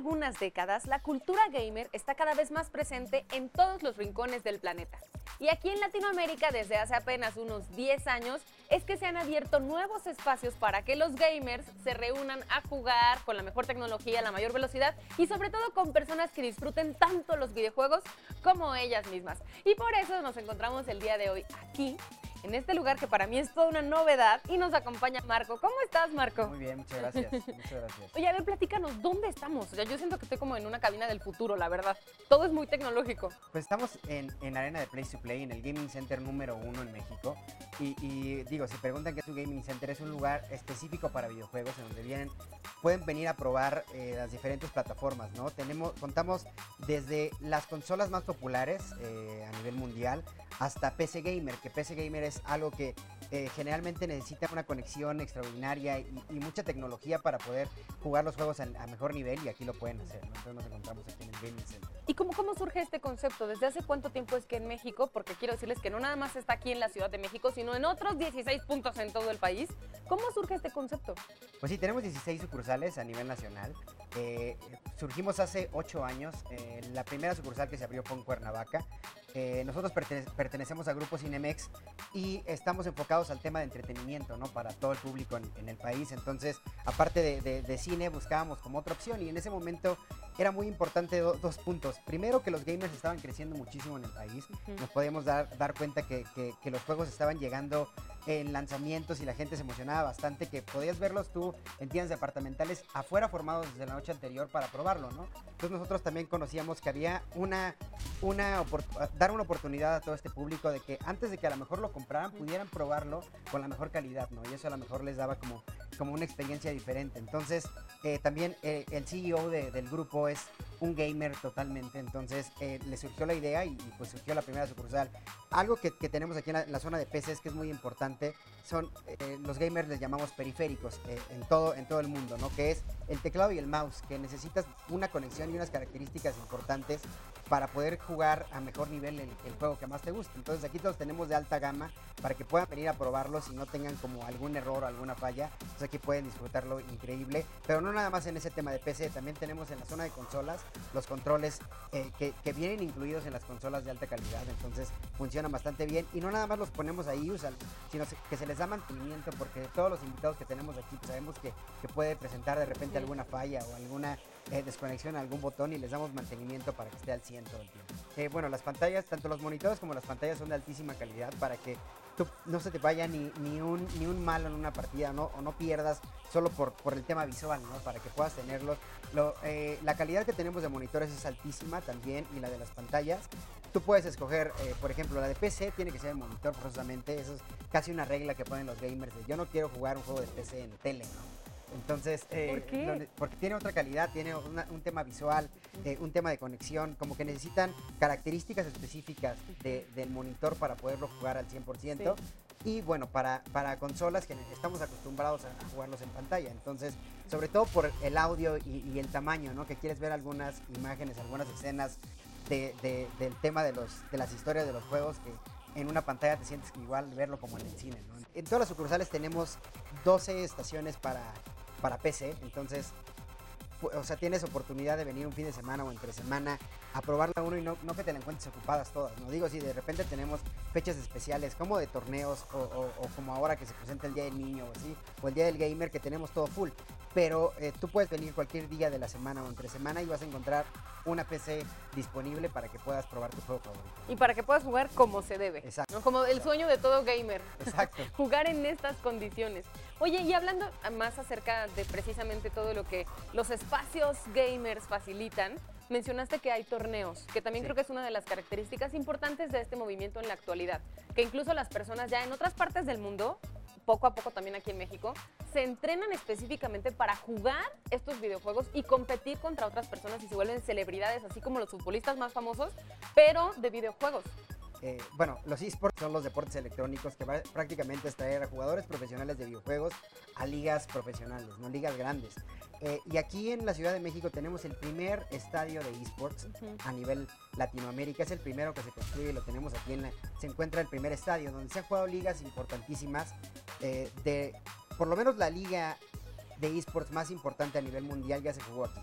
Algunas décadas, la cultura gamer está cada vez más presente en todos los rincones del planeta. Y aquí en Latinoamérica, desde hace apenas unos 10 años, es que se han abierto nuevos espacios para que los gamers se reúnan a jugar con la mejor tecnología, la mayor velocidad y sobre todo con personas que disfruten tanto los videojuegos como ellas mismas. Y por eso nos encontramos el día de hoy aquí en este lugar que para mí es toda una novedad y nos acompaña Marco. ¿Cómo estás, Marco? Muy bien, muchas gracias. muchas gracias. Oye, a ver, platícanos, ¿dónde estamos? O sea, yo siento que estoy como en una cabina del futuro, la verdad. Todo es muy tecnológico. Pues estamos en, en Arena de Place to Play, en el Gaming Center número uno en México. Y, digo, si preguntan qué es un Gaming Center, es un lugar específico para videojuegos en donde vienen, pueden venir a probar eh, las diferentes plataformas, ¿no? Tenemos, contamos desde las consolas más populares eh, a nivel mundial hasta PC Gamer, que PC Gamer es algo que eh, generalmente necesita una conexión extraordinaria y, mucha tecnología para poder jugar los juegos a, mejor nivel y aquí lo pueden hacer. Entonces nos encontramos aquí en el Gaming Center. ¿Y cómo, cómo surge este concepto? ¿Desde hace cuánto tiempo es que en México? Porque quiero decirles que no nada más está aquí en la Ciudad de México, sino en otros 16 puntos en todo el país. ¿Cómo surge este concepto? Pues sí, tenemos 16 sucursales a nivel nacional. Eh, surgimos hace 8 años. Eh, la primera sucursal que se abrió fue en Cuernavaca. Eh, nosotros pertenecemos a Grupo Cinemex y estamos enfocados al tema de entretenimiento, ¿no? Para todo el público en, el país. Entonces, aparte de, cine, buscábamos como otra opción y en ese momento era muy importante dos puntos. Primero, que los gamers estaban creciendo muchísimo en el país. Nos podíamos dar, dar cuenta que, que los juegos estaban llegando en lanzamientos y la gente se emocionaba bastante que podías verlos tú en tiendas departamentales afuera formados desde la noche anterior para probarlo, ¿no? Entonces nosotros también conocíamos que había una, una dar una oportunidad a todo este público de que antes de que a lo mejor lo compraran pudieran probarlo con la mejor calidad, ¿no? Y eso a lo mejor les daba como, como una experiencia diferente. Entonces eh, también eh, el CEO del grupo es un gamer totalmente, entonces eh, le surgió la idea y, pues surgió la primera sucursal. Algo que, tenemos aquí en la, zona de PCs que es muy importante son, los gamers les llamamos periféricos en, todo, en todo el mundo, ¿no? Que es el teclado y el mouse, que necesitas una conexión y unas características importantes para poder jugar a mejor nivel el, juego que más te gusta. Entonces aquí todos tenemos de alta gama para que puedan venir a probarlos y no tengan como algún error o alguna falla. Entonces aquí pueden disfrutarlo increíble. Pero no nada más en ese tema de PC, también tenemos en la zona de consolas los controles eh, que, vienen incluidos en las consolas de alta calidad. Entonces funcionan bastante bien y no nada más los ponemos ahí, usan, sino que se les da mantenimiento porque todos los invitados que tenemos aquí pues, sabemos que, que puede presentar de repente alguna falla o alguna eh, desconexión a algún botón y les damos mantenimiento para que esté al 100 todo el tiempo. Eh, bueno, las pantallas, tanto los monitores como las pantallas son de altísima calidad para que tú no se te vaya ni, ni, un, ni un malo en una partida ¿no? o no pierdas solo por, por el tema visual, ¿no? para que puedas tenerlos. Eh, la calidad que tenemos de monitores es altísima también y la de las pantallas. Tú puedes escoger, por ejemplo, la de PC tiene que ser el monitor forzosamente. Eso es casi una regla que ponen los gamers. De, yo no quiero jugar un juego de PC en tele, ¿no? Entonces, eh, porque tiene otra calidad, tiene un tema visual, eh, un tema de conexión, como que necesitan características específicas del monitor para poderlo jugar al 100%. Y bueno, para, para consolas que estamos acostumbrados a, jugarlos en pantalla. Entonces, sobre todo por el audio y, el tamaño, ¿no? Que quieres ver algunas imágenes, algunas escenas del tema de, los, de las historias de los juegos que en una pantalla te sientes igual verlo como en el cine. En todas las sucursales tenemos 12 estaciones para para PC. Entonces, o sea, tienes oportunidad de venir un fin de semana o entre semana a probarla uno y no, que te la encuentres ocupadas todas. No digo si de repente tenemos fechas especiales como de torneos o, como ahora que se presenta el Día del Niño o el Día del Gamer que tenemos todo full. Pero eh, tú puedes venir cualquier día de la semana o entre semana y vas a encontrar una PC disponible para que puedas probar tu juego favorito. Y para que puedas jugar como se debe. Exacto. Como el sueño de todo gamer. Exacto. jugar en estas condiciones. Oye, y hablando más acerca de precisamente todo lo que los espacios gamers facilitan, mencionaste que hay torneos, que también creo que es una de las características importantes de este movimiento en la actualidad, que incluso las personas ya en otras partes del mundo, poco a poco también aquí en México, se entrenan específicamente para jugar estos videojuegos y competir contra otras personas y se vuelven celebridades, así como los futbolistas más famosos, pero de videojuegos. Eh, bueno, los esports son los deportes electrónicos que prácticamente es traer a jugadores profesionales de videojuegos a ligas profesionales, no ligas grandes. Eh, y aquí en la Ciudad de México tenemos el primer estadio de esports a nivel Latinoamérica. Es el primero que se construye, lo tenemos aquí en la, se encuentra el primer estadio donde se han jugado ligas importantísimas eh, de por lo menos la liga de esports más importante a nivel mundial ya se jugó aquí.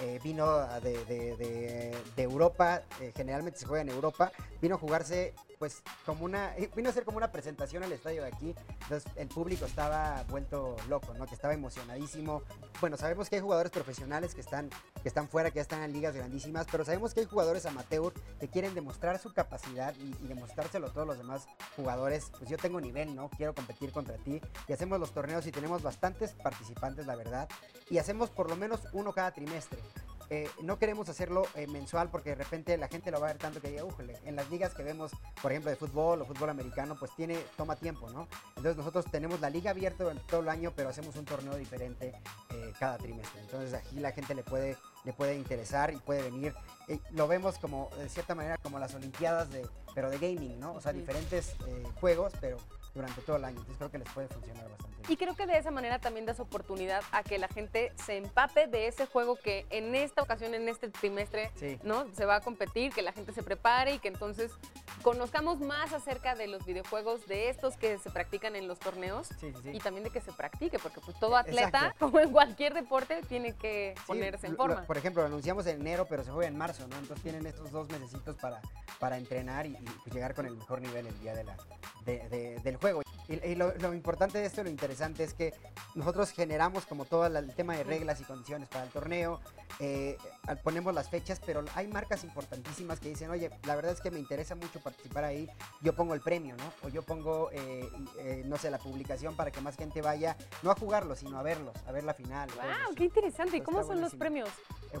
Eh, vino de, de- de- de Europa, eh, generalmente se juega en Europa, vino a jugarse pues como una, eh, vino a ser como una presentación al estadio de aquí, entonces el público estaba vuelto loco, ¿no? Que estaba emocionadísimo. Bueno, sabemos que hay jugadores profesionales que están, que están fuera, que ya están en ligas grandísimas, pero sabemos que hay jugadores amateur que quieren demostrar su capacidad y, y demostrárselo a todos los demás jugadores. Pues yo tengo nivel, ¿no? Quiero competir contra ti. Y hacemos los torneos y tenemos bastantes participantes, la verdad. Y hacemos por lo menos uno cada trimestre. Eh, no queremos hacerlo eh, mensual porque de repente la gente lo va a ver tanto que diga, "Újole", en las ligas que vemos, por ejemplo, de fútbol o fútbol americano, pues tiene, toma tiempo, ¿no? Entonces nosotros tenemos la liga abierta durante todo el año, pero hacemos un torneo diferente eh, cada trimestre. Entonces aquí la gente le puede, le puede interesar y puede venir. Lo vemos como, de cierta manera, como las olimpiadas, de, pero de gaming, ¿no? O sea, diferentes juegos, pero durante todo el año. Entonces creo que les puede funcionar bastante. bien. Y creo que de esa manera también das oportunidad a que la gente se empape de ese juego que en esta ocasión, en este trimestre, Sí. ¿no? Se va a competir, que la gente se prepare y que entonces conozcamos más acerca de los videojuegos, de estos que se practican en los torneos Sí, sí, sí. y también de que se practique, porque pues todo atleta, Exacto. como en cualquier deporte, tiene que ponerse en lo- forma. por ejemplo, lo anunciamos en enero, pero se juega en marzo, ¿no? Entonces tienen estos dos mesecitos para, para entrenar y, y, pues, llegar con el mejor nivel el día de la, de- de- del juego. Y, lo, lo importante de esto, lo interesante es que nosotros generamos como todo el tema de reglas y condiciones para el torneo, eh, ponemos las fechas, pero hay marcas importantísimas que dicen, oye, la verdad es que me interesa mucho participar ahí, yo pongo el premio, ¿no? O yo pongo, eh, eh, no sé, la publicación para que más gente vaya, no a jugarlos, sino a verlos, a ver la final. ¡Wow! eso. ¡Qué interesante! ¿Y Pues cómo son los premios?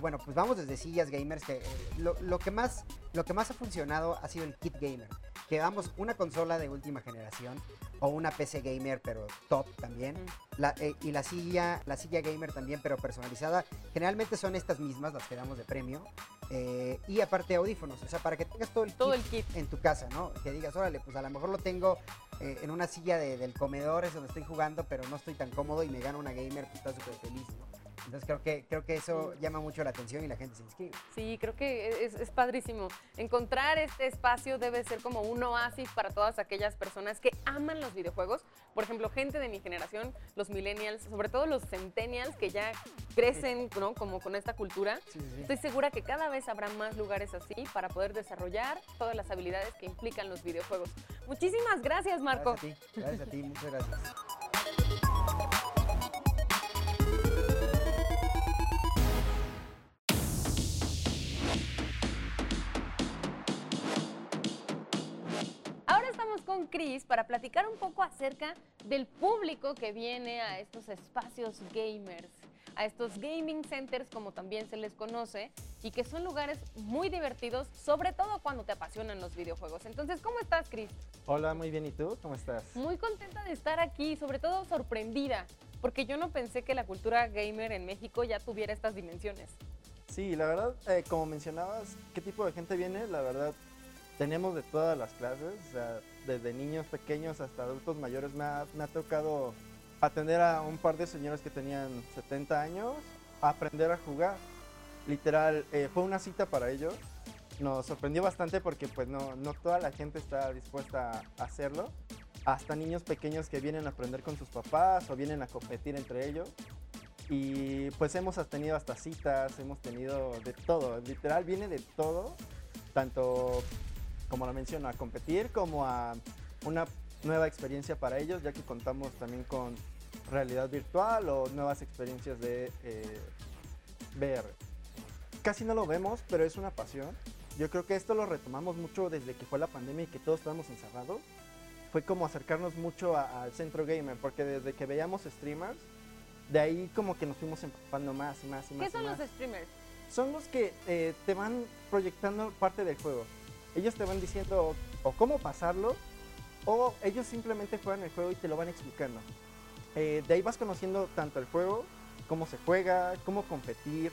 Bueno, pues vamos desde sillas gamers, que lo, lo que más, lo que más ha funcionado ha sido el kit gamer, que damos una consola de última generación o una PC gamer, pero top también, la- eh, y la silla, la silla gamer también, pero personalizada. Generalmente son estas mismas las que damos de premio, eh, y aparte audífonos, o sea, para que tengas todo el Todo kit el kit. en tu casa, ¿no? Que digas, órale, pues a lo mejor lo tengo eh, en una silla de- del comedor, es donde estoy jugando, pero no estoy tan cómodo y me gano una gamer, pues está súper feliz, ¿no? Entonces creo que, creo que eso llama mucho la atención y la gente se inscribe. Sí, creo que es, es padrísimo. Encontrar este espacio debe ser como un oasis para todas aquellas personas que aman los videojuegos. Por ejemplo, gente de mi generación, los millennials, sobre todo los centennials que ya crecen ¿no? como con esta cultura. Sí, sí, sí. Estoy segura que cada vez habrá más lugares así para poder desarrollar todas las habilidades que implican los videojuegos. Muchísimas gracias, Marco. Gracias a ti, gracias a ti, muchas gracias. Chris para platicar un poco acerca del público que viene a estos espacios gamers, a estos gaming centers como también se les conoce y que son lugares muy divertidos, sobre todo cuando te apasionan los videojuegos. Entonces, ¿cómo estás, Chris? Hola, muy bien. ¿Y tú? ¿Cómo estás? Muy contenta de estar aquí, sobre todo sorprendida, porque yo no pensé que la cultura gamer en México ya tuviera estas dimensiones. Sí, la verdad, eh, como mencionabas, ¿qué tipo de gente viene? La verdad, tenemos de todas las clases, o sea, desde niños pequeños hasta adultos mayores. Me ha, me ha tocado atender a un par de señores que tenían 70 años, aprender a jugar. Literal, eh, fue una cita para ellos. Nos sorprendió bastante porque pues no, no toda la gente está dispuesta a hacerlo. Hasta niños pequeños que vienen a aprender con sus papás o vienen a competir entre ellos. Y pues hemos tenido hasta citas, hemos tenido de todo, literal viene de todo, tanto como lo menciono, a competir como a una nueva experiencia para ellos, ya que contamos también con realidad virtual o nuevas experiencias de eh, VR. Casi no lo vemos, pero es una pasión. Yo creo que esto lo retomamos mucho desde que fue la pandemia y que todos estábamos encerrados. Fue como acercarnos mucho al centro gamer, porque desde que veíamos streamers, de ahí como que nos fuimos empapando más y más y más. ¿Qué y son más. los streamers? Son los que eh, te van proyectando parte del juego. Ellos te van diciendo o cómo pasarlo, o ellos simplemente juegan el juego y te lo van explicando. Eh, de ahí vas conociendo tanto el juego, cómo se juega, cómo competir,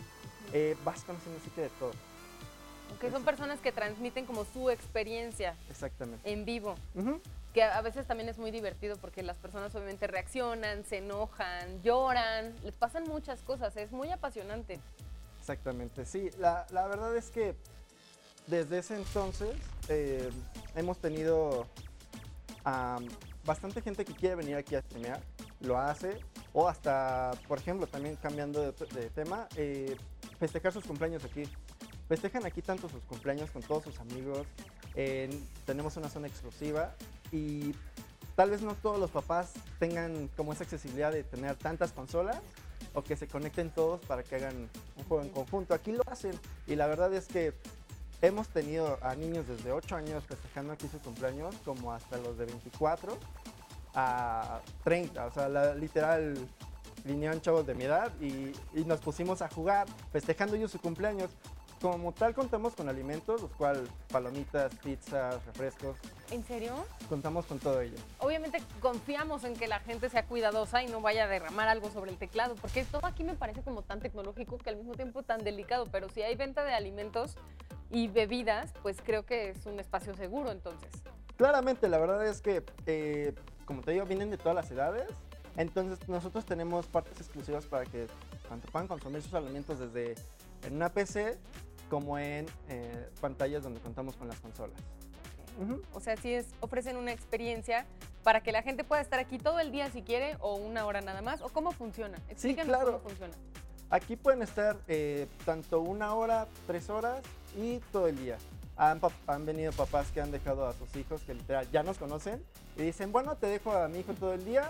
eh, vas conociendo así que de todo. Que son personas que transmiten como su experiencia Exactamente. en vivo. Ujú. que a veces también es muy divertido porque las personas obviamente reaccionan, se enojan, lloran, les pasan muchas cosas, es muy apasionante. Exactamente, sí. La, la verdad es que desde ese entonces eh, hemos tenido am, bastante gente que quiere venir aquí a streamear, lo hace, o hasta, por ejemplo, también cambiando de, de tema, eh, festejar sus cumpleaños aquí. Festejan aquí tanto sus cumpleaños con todos sus amigos. en- tenemos una zona exclusiva y tal vez no todos los papás tengan como esa accesibilidad de tener tantas consolas o que se conecten todos para que hagan un juego en conjunto. Aquí lo hacen y la verdad es que hemos tenido a niños desde 8 años festejando aquí su cumpleaños como hasta los de 24 a 30. O sea, la- literal vinieron chavos de mi edad y, y nos pusimos a jugar festejando ellos su cumpleaños. Como tal contamos con alimentos, los cuales palomitas, pizzas, refrescos, ¿En serio? contamos con todo ello. Obviamente confiamos en que la gente sea cuidadosa y no vaya a derramar algo sobre el teclado, porque todo aquí me parece como tan tecnológico que al mismo tiempo tan delicado, pero si hay venta de alimentos y bebidas, pues creo que es un espacio seguro entonces. Claramente, la verdad es que, eh, como te digo, vienen de todas las edades. Entonces, nosotros tenemos partes exclusivas para que tanto puedan consumir sus alimentos desde en una PC como en eh, pantallas donde contamos con las consolas. O sea, sí es, ofrecen una experiencia para que la gente pueda estar aquí todo el día si quiere o una hora nada más, o cómo funciona. Explícanos claro. cómo funciona. Aquí pueden estar eh, tanto una hora, tres horas y todo el día. Han, han venido papás que han dejado a sus hijos que literal ya nos conocen y dicen, bueno, te dejo a mi hijo todo el día,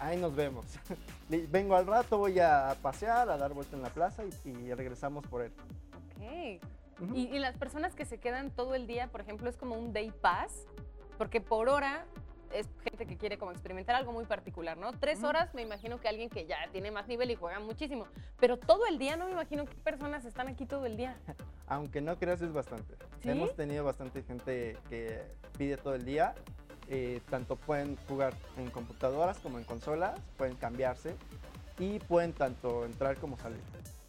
ahí nos vemos. Vengo al rato, voy a pasear, a dar vuelta en la plaza y, y regresamos por él. Ok. Ujú. Y, y las personas que se quedan todo el día, por ejemplo, es como un day pass, porque por hora es gente que quiere como experimentar algo muy particular, ¿no? Tres Ujú. horas me imagino que alguien que ya tiene más nivel y juega muchísimo, pero todo el día no me imagino qué personas están aquí todo el día. Aunque no creas, es bastante. ¿Sí? Hemos tenido bastante gente que pide todo el día. eh, tanto pueden jugar en computadoras como en consolas, pueden cambiarse y pueden tanto entrar como salir.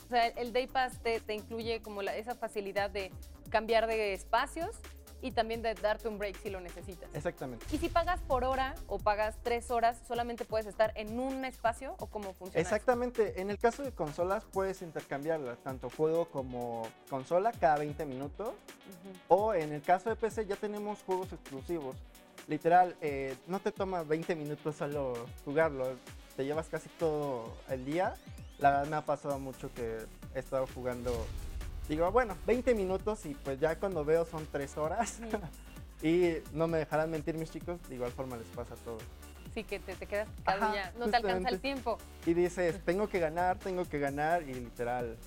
O sea, el day pass te, te incluye como la- esa facilidad de cambiar de espacios y también de darte un break si lo necesitas. Exactamente. Y si pagas por hora o pagas tres horas, solamente puedes estar en un espacio o cómo funciona. eso? Exactamente. En el caso de consolas puedes intercambiarlas, tanto juego como consola cada 20 minutos. Ujú. O en el caso de PC ya tenemos juegos exclusivos. Literal, eh, no te toma 20 minutos solo jugarlo. Te llevas casi todo el día. La verdad me ha pasado mucho que he estado jugando. Digo, bueno, 20 minutos y pues ya cuando veo son 3 horas. y no me dejarán mentir mis chicos, de igual forma les pasa a todos. Sí, que te, te quedas Ajá, ya no te alcanza el tiempo. Y dices, tengo que ganar, tengo que ganar y literal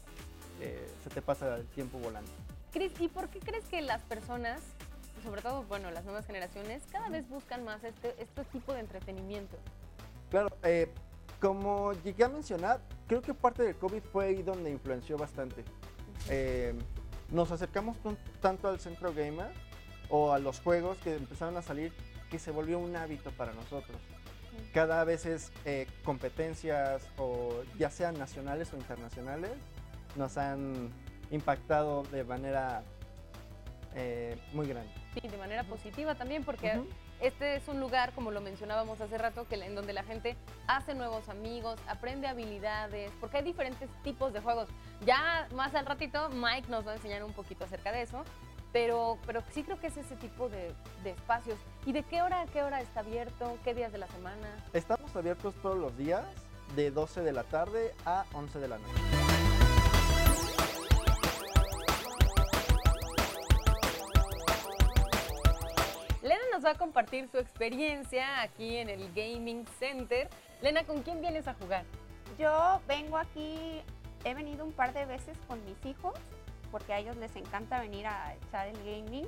eh, se te pasa el tiempo volando. Cris, ¿y por qué crees que las personas, sobre todo, bueno, las nuevas generaciones, cada vez buscan más este, este tipo de entretenimiento? Claro, eh, como llegué a mencionar, creo que parte del COVID fue ahí donde influenció bastante. Eh, nos acercamos tan- tanto al centro gamer o a los juegos que empezaron a salir que se volvió un hábito para nosotros. Cada vez es eh, competencias o ya sean nacionales o internacionales nos han impactado de manera eh, muy grande. Sí, de manera positiva también, porque Ujú. Este es un lugar, como lo mencionábamos hace rato, que, en donde la gente hace nuevos amigos, aprende habilidades, porque hay diferentes tipos de juegos. Ya más al ratito Mike nos va a enseñar un poquito acerca de eso, pero, pero sí creo que es ese tipo de, de espacios. ¿Y de qué hora a qué hora está abierto? ¿Qué días de la semana? Estamos abiertos todos los días de 12 de la tarde a 11 de la noche. Lena nos va a compartir su experiencia aquí en el Gaming Center. Lena, ¿con quién vienes a jugar? Yo vengo aquí, he venido un par de veces con mis hijos, porque a ellos les encanta venir a echar el gaming,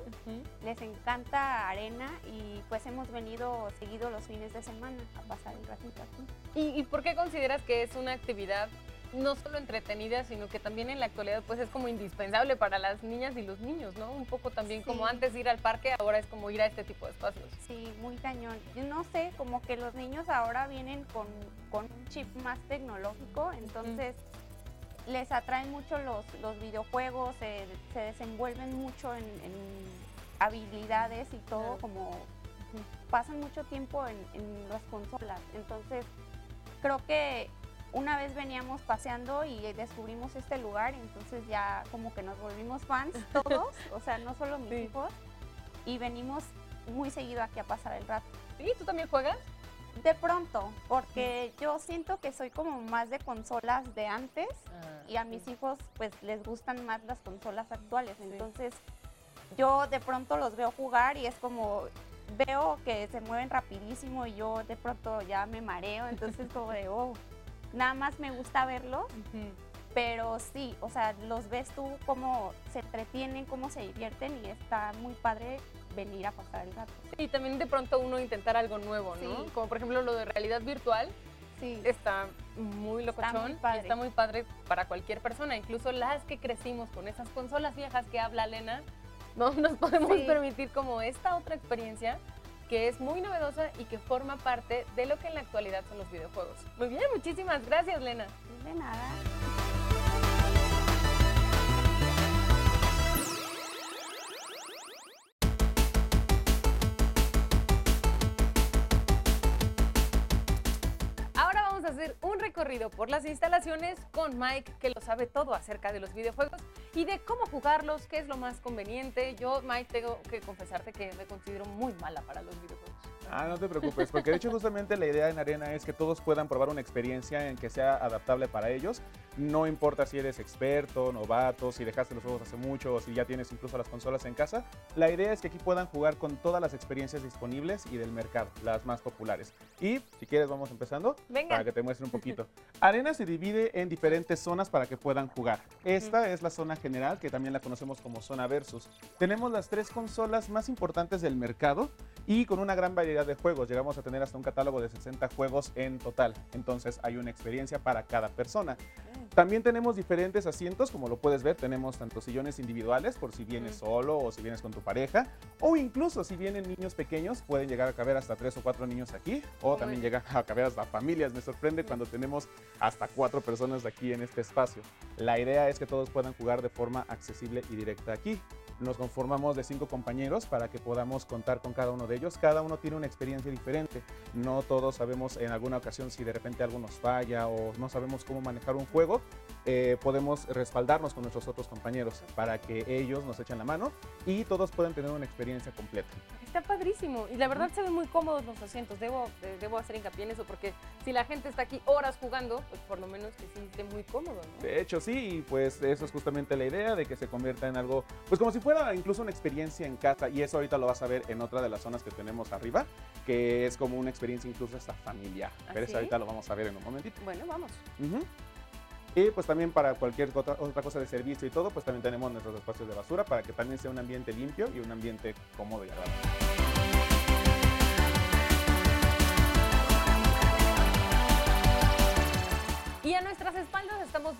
les encanta arena y pues hemos venido seguido los fines de semana a pasar el ratito aquí. ¿Y, y por qué consideras que es una actividad no solo entretenida, sino que también en la actualidad pues es como indispensable para las niñas y los niños, ¿no? Un poco también como antes de ir al parque, ahora es como ir a este tipo de espacios. Sí, muy cañón. Yo no sé, como que los niños ahora vienen con, con un chip más tecnológico, entonces les atraen mucho los, los videojuegos, se, se desenvuelven mucho en, en habilidades y todo, como pasan mucho tiempo en, en las consolas. Entonces, creo que una vez veníamos paseando y descubrimos este lugar, entonces ya como que nos volvimos fans todos, o sea, no solo mis Sí. hijos, y venimos muy seguido aquí a pasar el rato. ¿Sí? ¿Tú también juegas? De pronto, porque yo siento que soy como más de consolas de antes y a mis hijos pues les gustan más las consolas actuales. Entonces yo de pronto los veo jugar y es como veo que se mueven rapidísimo y yo de pronto ya me mareo, entonces como de, oh, nada más me gusta verlos, pero sí, o sea, los ves tú cómo se entretienen, cómo se divierten y está muy padre venir a pasar el rato. Y también de pronto uno intentar algo nuevo, ¿no? Sí. Como por ejemplo lo de realidad virtual, Sí. está muy locochón muy padre. y está muy padre para cualquier persona, incluso las que crecimos con esas consolas viejas que habla Lena, no nos podemos Sí. permitir como esta otra experiencia que es muy novedosa y que forma parte de lo que en la actualidad son los videojuegos. Muy bien, muchísimas gracias, Lena. De nada. Ahora vamos a hacer un recorrido por las instalaciones con Mike, que lo sabe todo acerca de los videojuegos y de cómo jugarlos, qué es lo más conveniente. Yo, Mike, tengo que confesarte que me considero muy mala para los videojuegos. Ah, no te preocupes, porque de hecho justamente la idea en Arena es que todos puedan probar una experiencia en que sea adaptable para ellos. No importa si eres experto, novato, si dejaste los juegos hace mucho o si ya tienes incluso las consolas en casa. La idea es que aquí puedan jugar con todas las experiencias disponibles y del mercado, las más populares. Y si quieres vamos empezando Venga. para que te muestre un poquito. Arena se divide en diferentes zonas para que puedan jugar. Esta es la zona general, que también la conocemos como zona versus. Tenemos las tres consolas más importantes del mercado y con una gran variedad de juegos. Llegamos a tener hasta un catálogo de 60 juegos en total. Entonces hay una experiencia para cada persona. También tenemos diferentes asientos, como lo puedes ver, tenemos tanto sillones individuales por si vienes solo o si vienes con tu pareja, o incluso si vienen niños pequeños, pueden llegar a caber hasta tres o cuatro niños aquí, o Uy. también llegan a caber hasta familias. Me sorprende cuando tenemos hasta cuatro personas aquí en este espacio. La idea es que todos puedan jugar de forma accesible y directa aquí. Nos conformamos de cinco compañeros para que podamos contar con cada uno de ellos. Cada uno tiene una experiencia diferente. No todos sabemos en alguna ocasión si de repente algo nos falla o no sabemos cómo manejar un juego. Eh, podemos respaldarnos con nuestros otros compañeros para que ellos nos echen la mano y todos puedan tener una experiencia completa. Está padrísimo y la verdad se ven muy cómodos los asientos. Debo, eh, debo hacer hincapié en eso porque si la gente está aquí horas jugando, pues por lo menos que sí esté muy cómodo, ¿no? De hecho, sí, y pues eso es justamente la idea de que se convierta en algo, pues como si fuera incluso una experiencia en casa, y eso ahorita lo vas a ver en otra de las zonas que tenemos arriba, que es como una experiencia incluso hasta familiar. Pero ¿Ah, eso sí? ahorita lo vamos a ver en un momentito. Bueno, vamos. Ujú. Y pues también para cualquier otra, cosa de servicio y todo, pues también tenemos nuestros espacios de basura para que también sea un ambiente limpio y un ambiente cómodo y agradable.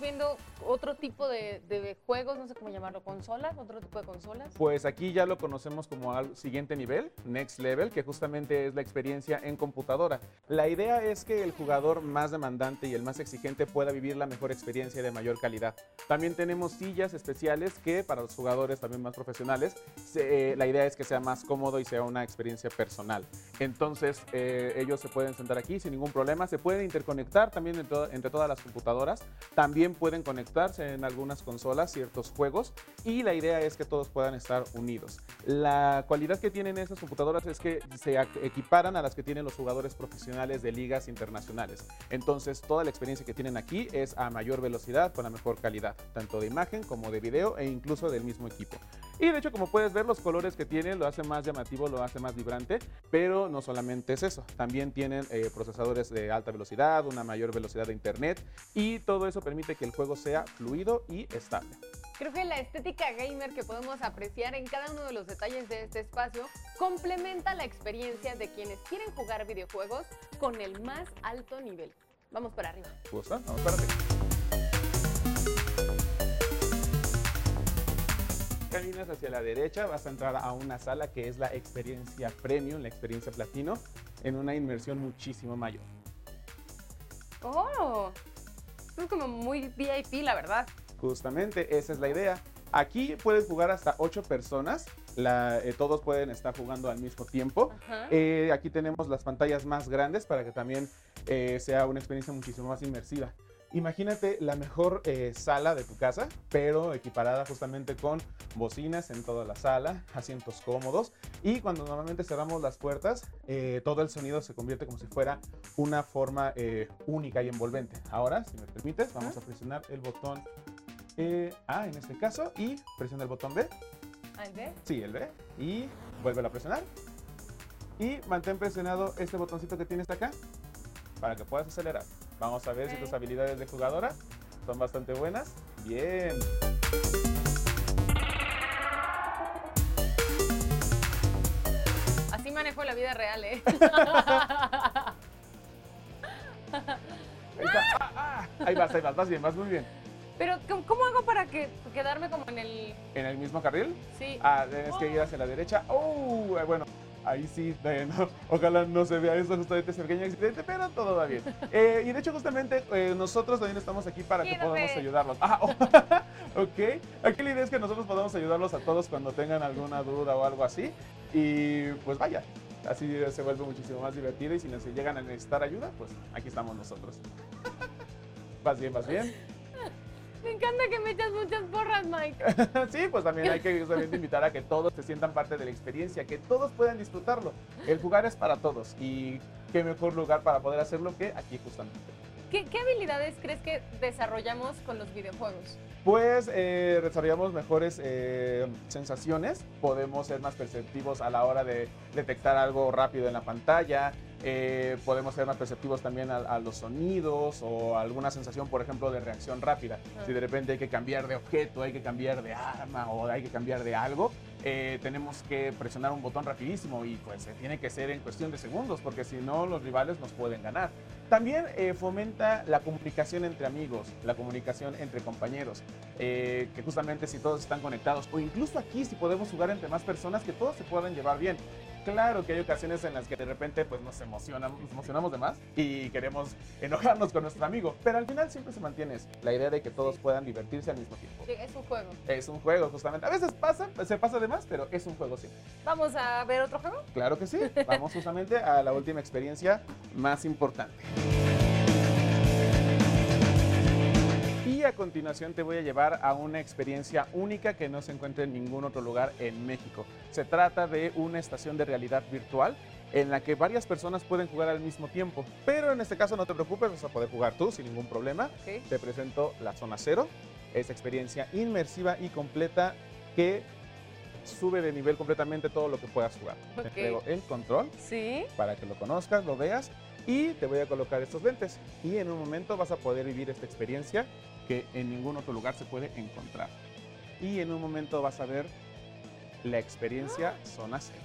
Viendo otro tipo de, juegos, no sé cómo llamarlo, consolas, otro tipo de consolas. Pues aquí ya lo conocemos como al siguiente nivel, Next Level, que justamente es la experiencia en computadora. La idea es que el jugador más demandante y el más exigente pueda vivir la mejor experiencia de mayor calidad. También tenemos sillas especiales que para los jugadores también más profesionales, eh, la idea es que sea más cómodo y sea una experiencia personal. Entonces eh, ellos se pueden sentar aquí sin ningún problema, se pueden interconectar también entre, entre todas las computadoras, también pueden conectarse en algunas consolas ciertos juegos y la idea es que todos puedan estar unidos. La cualidad que tienen esas computadoras es que se equiparan a las que tienen los jugadores profesionales de ligas internacionales. Entonces toda la experiencia que tienen aquí es a mayor velocidad con la mejor calidad, tanto de imagen como de video e incluso del mismo equipo. Y de hecho, como puedes ver, los colores que tienen lo hace más llamativo, lo hace más vibrante, pero no solamente es eso, también tienen eh, procesadores de alta velocidad, una mayor velocidad de internet y todo eso permite que el juego sea fluido y estable. Creo que la estética gamer que podemos apreciar en cada uno de los detalles de este espacio complementa la experiencia de quienes quieren jugar videojuegos con el más alto nivel. Vamos para arriba. ¿Te gusta? Vamos para arriba. Caminas hacia la derecha, vas a entrar a una sala que es la experiencia premium, la experiencia platino, en una inmersión muchísimo mayor. ¡Oh! Esto es como muy VIP, la verdad. Justamente, esa es la idea. Aquí pueden jugar hasta 8 personas, la- eh, todos pueden estar jugando al mismo tiempo. Eh, aquí tenemos las pantallas más grandes para que también eh, sea una experiencia muchísimo más inmersiva. Imagínate la mejor eh, sala de tu casa, pero equiparada justamente con bocinas en toda la sala, asientos cómodos y cuando normalmente cerramos las puertas, eh, todo el sonido se convierte como si fuera una forma eh, única y envolvente. Ahora, si me permites, vamos a presionar el botón A en este caso y presiona el botón B. ¿Ah, ¿El B? Sí, el B. Y vuelve a presionar. Y mantén presionado este botoncito que tienes acá para que puedas acelerar. Vamos a ver si tus habilidades de jugadora son bastante buenas. Bien. Así manejo la vida real, ¿eh? Ahí. Ah, ah. ahí vas, ahí vas, vas bien, vas muy bien. Pero, ¿cómo- ¿cómo hago para que quedarme como en el... ¿En el mismo carril? Sí. Ah, tienes que ir hacia la derecha. ¡Oh! eh, Bueno, ahí sí, no, ojalá no se vea eso justamente ese pequeño accidente, pero todo va bien. Eh, y de hecho, justamente eh, nosotros también estamos aquí para que podamos ayudarlos. Ah, oh, ok. Aquí la idea es que nosotros podamos ayudarlos a todos cuando tengan alguna duda o algo así. Y pues vaya, así se vuelve muchísimo más divertido. Y si nos llegan a necesitar ayuda, pues aquí estamos nosotros. ¿Vas bien, vas bien? Me encanta que me echas muchas porras, Mike. sí, pues también hay que justamente invitar a que todos se sientan parte de la experiencia, que todos puedan disfrutarlo. El jugar es para todos y qué mejor lugar para poder hacerlo que aquí justamente. ¿Qué, qué habilidades crees que desarrollamos con los videojuegos? Pues eh, desarrollamos mejores eh, sensaciones, podemos ser más perceptivos a la hora de detectar algo rápido en la pantalla, eh, podemos ser más perceptivos también a, a los sonidos o alguna sensación, por ejemplo, de reacción rápida. Si de repente hay que cambiar de objeto, hay que cambiar de arma o hay que cambiar de algo, eh, tenemos que presionar un botón rapidísimo y pues eh, tiene que ser en cuestión de segundos porque si no los rivales nos pueden ganar. También eh, fomenta la comunicación entre amigos, la comunicación entre compañeros, eh, que justamente si todos están conectados o incluso aquí si podemos jugar entre más personas que todos se puedan llevar bien. Claro que hay ocasiones en las que de repente pues nos emocionamos, nos emocionamos de más y queremos enojarnos con nuestro amigo, pero al final siempre se mantiene eso, la idea de que todos puedan divertirse al mismo tiempo. Sí, Es un juego. Es un juego justamente, a veces pasa, se pasa de más, pero es un juego siempre. ¿Vamos a ver otro juego? Claro que sí. Vamos justamente a la última experiencia más importante. Y a continuación te voy a llevar a una experiencia única que no se encuentra en ningún otro lugar en México. Se trata de una estación de realidad virtual en la que varias personas pueden jugar al mismo tiempo. Pero en este caso no te preocupes, vas a poder jugar tú sin ningún problema. Ok. Te presento la zona cero, esa experiencia inmersiva y completa que sube de nivel completamente todo lo que puedas jugar. Ok. Te entrego el control Sí. para que lo conozcas, lo veas y te voy a colocar estos lentes. Y en un momento vas a poder vivir esta experiencia que en ningún otro lugar se puede encontrar. Y en un momento vas a ver la experiencia zona cero.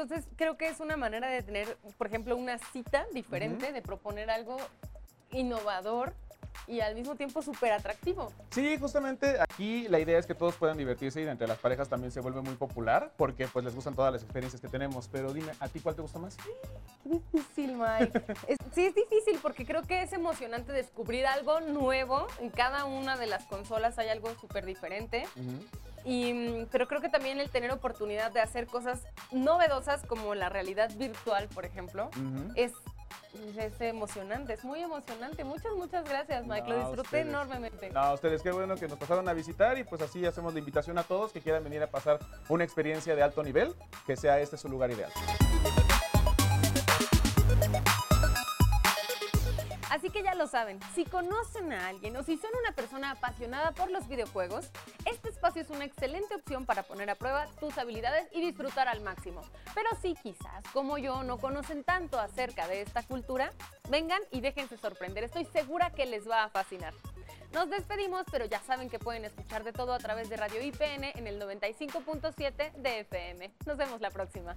Entonces creo que es una manera de tener, por ejemplo, una cita diferente, de proponer algo innovador y al mismo tiempo súper atractivo. Sí, justamente aquí la idea es que todos puedan divertirse y entre las parejas también se vuelve muy popular porque pues les gustan todas las experiencias que tenemos. Pero dime, ¿a ti cuál te gusta más? Qué difícil, Mike. Es- sí, es difícil porque creo que es emocionante descubrir algo nuevo. En cada una de las consolas hay algo súper diferente. Y, mm, pero creo que también el tener oportunidad de hacer cosas novedosas como la realidad virtual, por ejemplo, es, es emocionante, es muy emocionante. Muchas, muchas gracias, Mike. No, Lo disfruté ustedes. enormemente. No, ustedes qué bueno que nos pasaron a visitar y pues así hacemos la invitación a todos que quieran venir a pasar una experiencia de alto nivel, que sea este su lugar ideal. Así que ya lo saben, si conocen a alguien o si son una persona apasionada por los videojuegos, este espacio es una excelente opción para poner a prueba tus habilidades y disfrutar al máximo. Pero si quizás, como yo, no conocen tanto acerca de esta cultura, vengan y déjense sorprender. Estoy segura que les va a fascinar. Nos despedimos, pero ya saben que pueden escuchar de todo a través de Radio IPN en el 95.7 de FM. Nos vemos la próxima.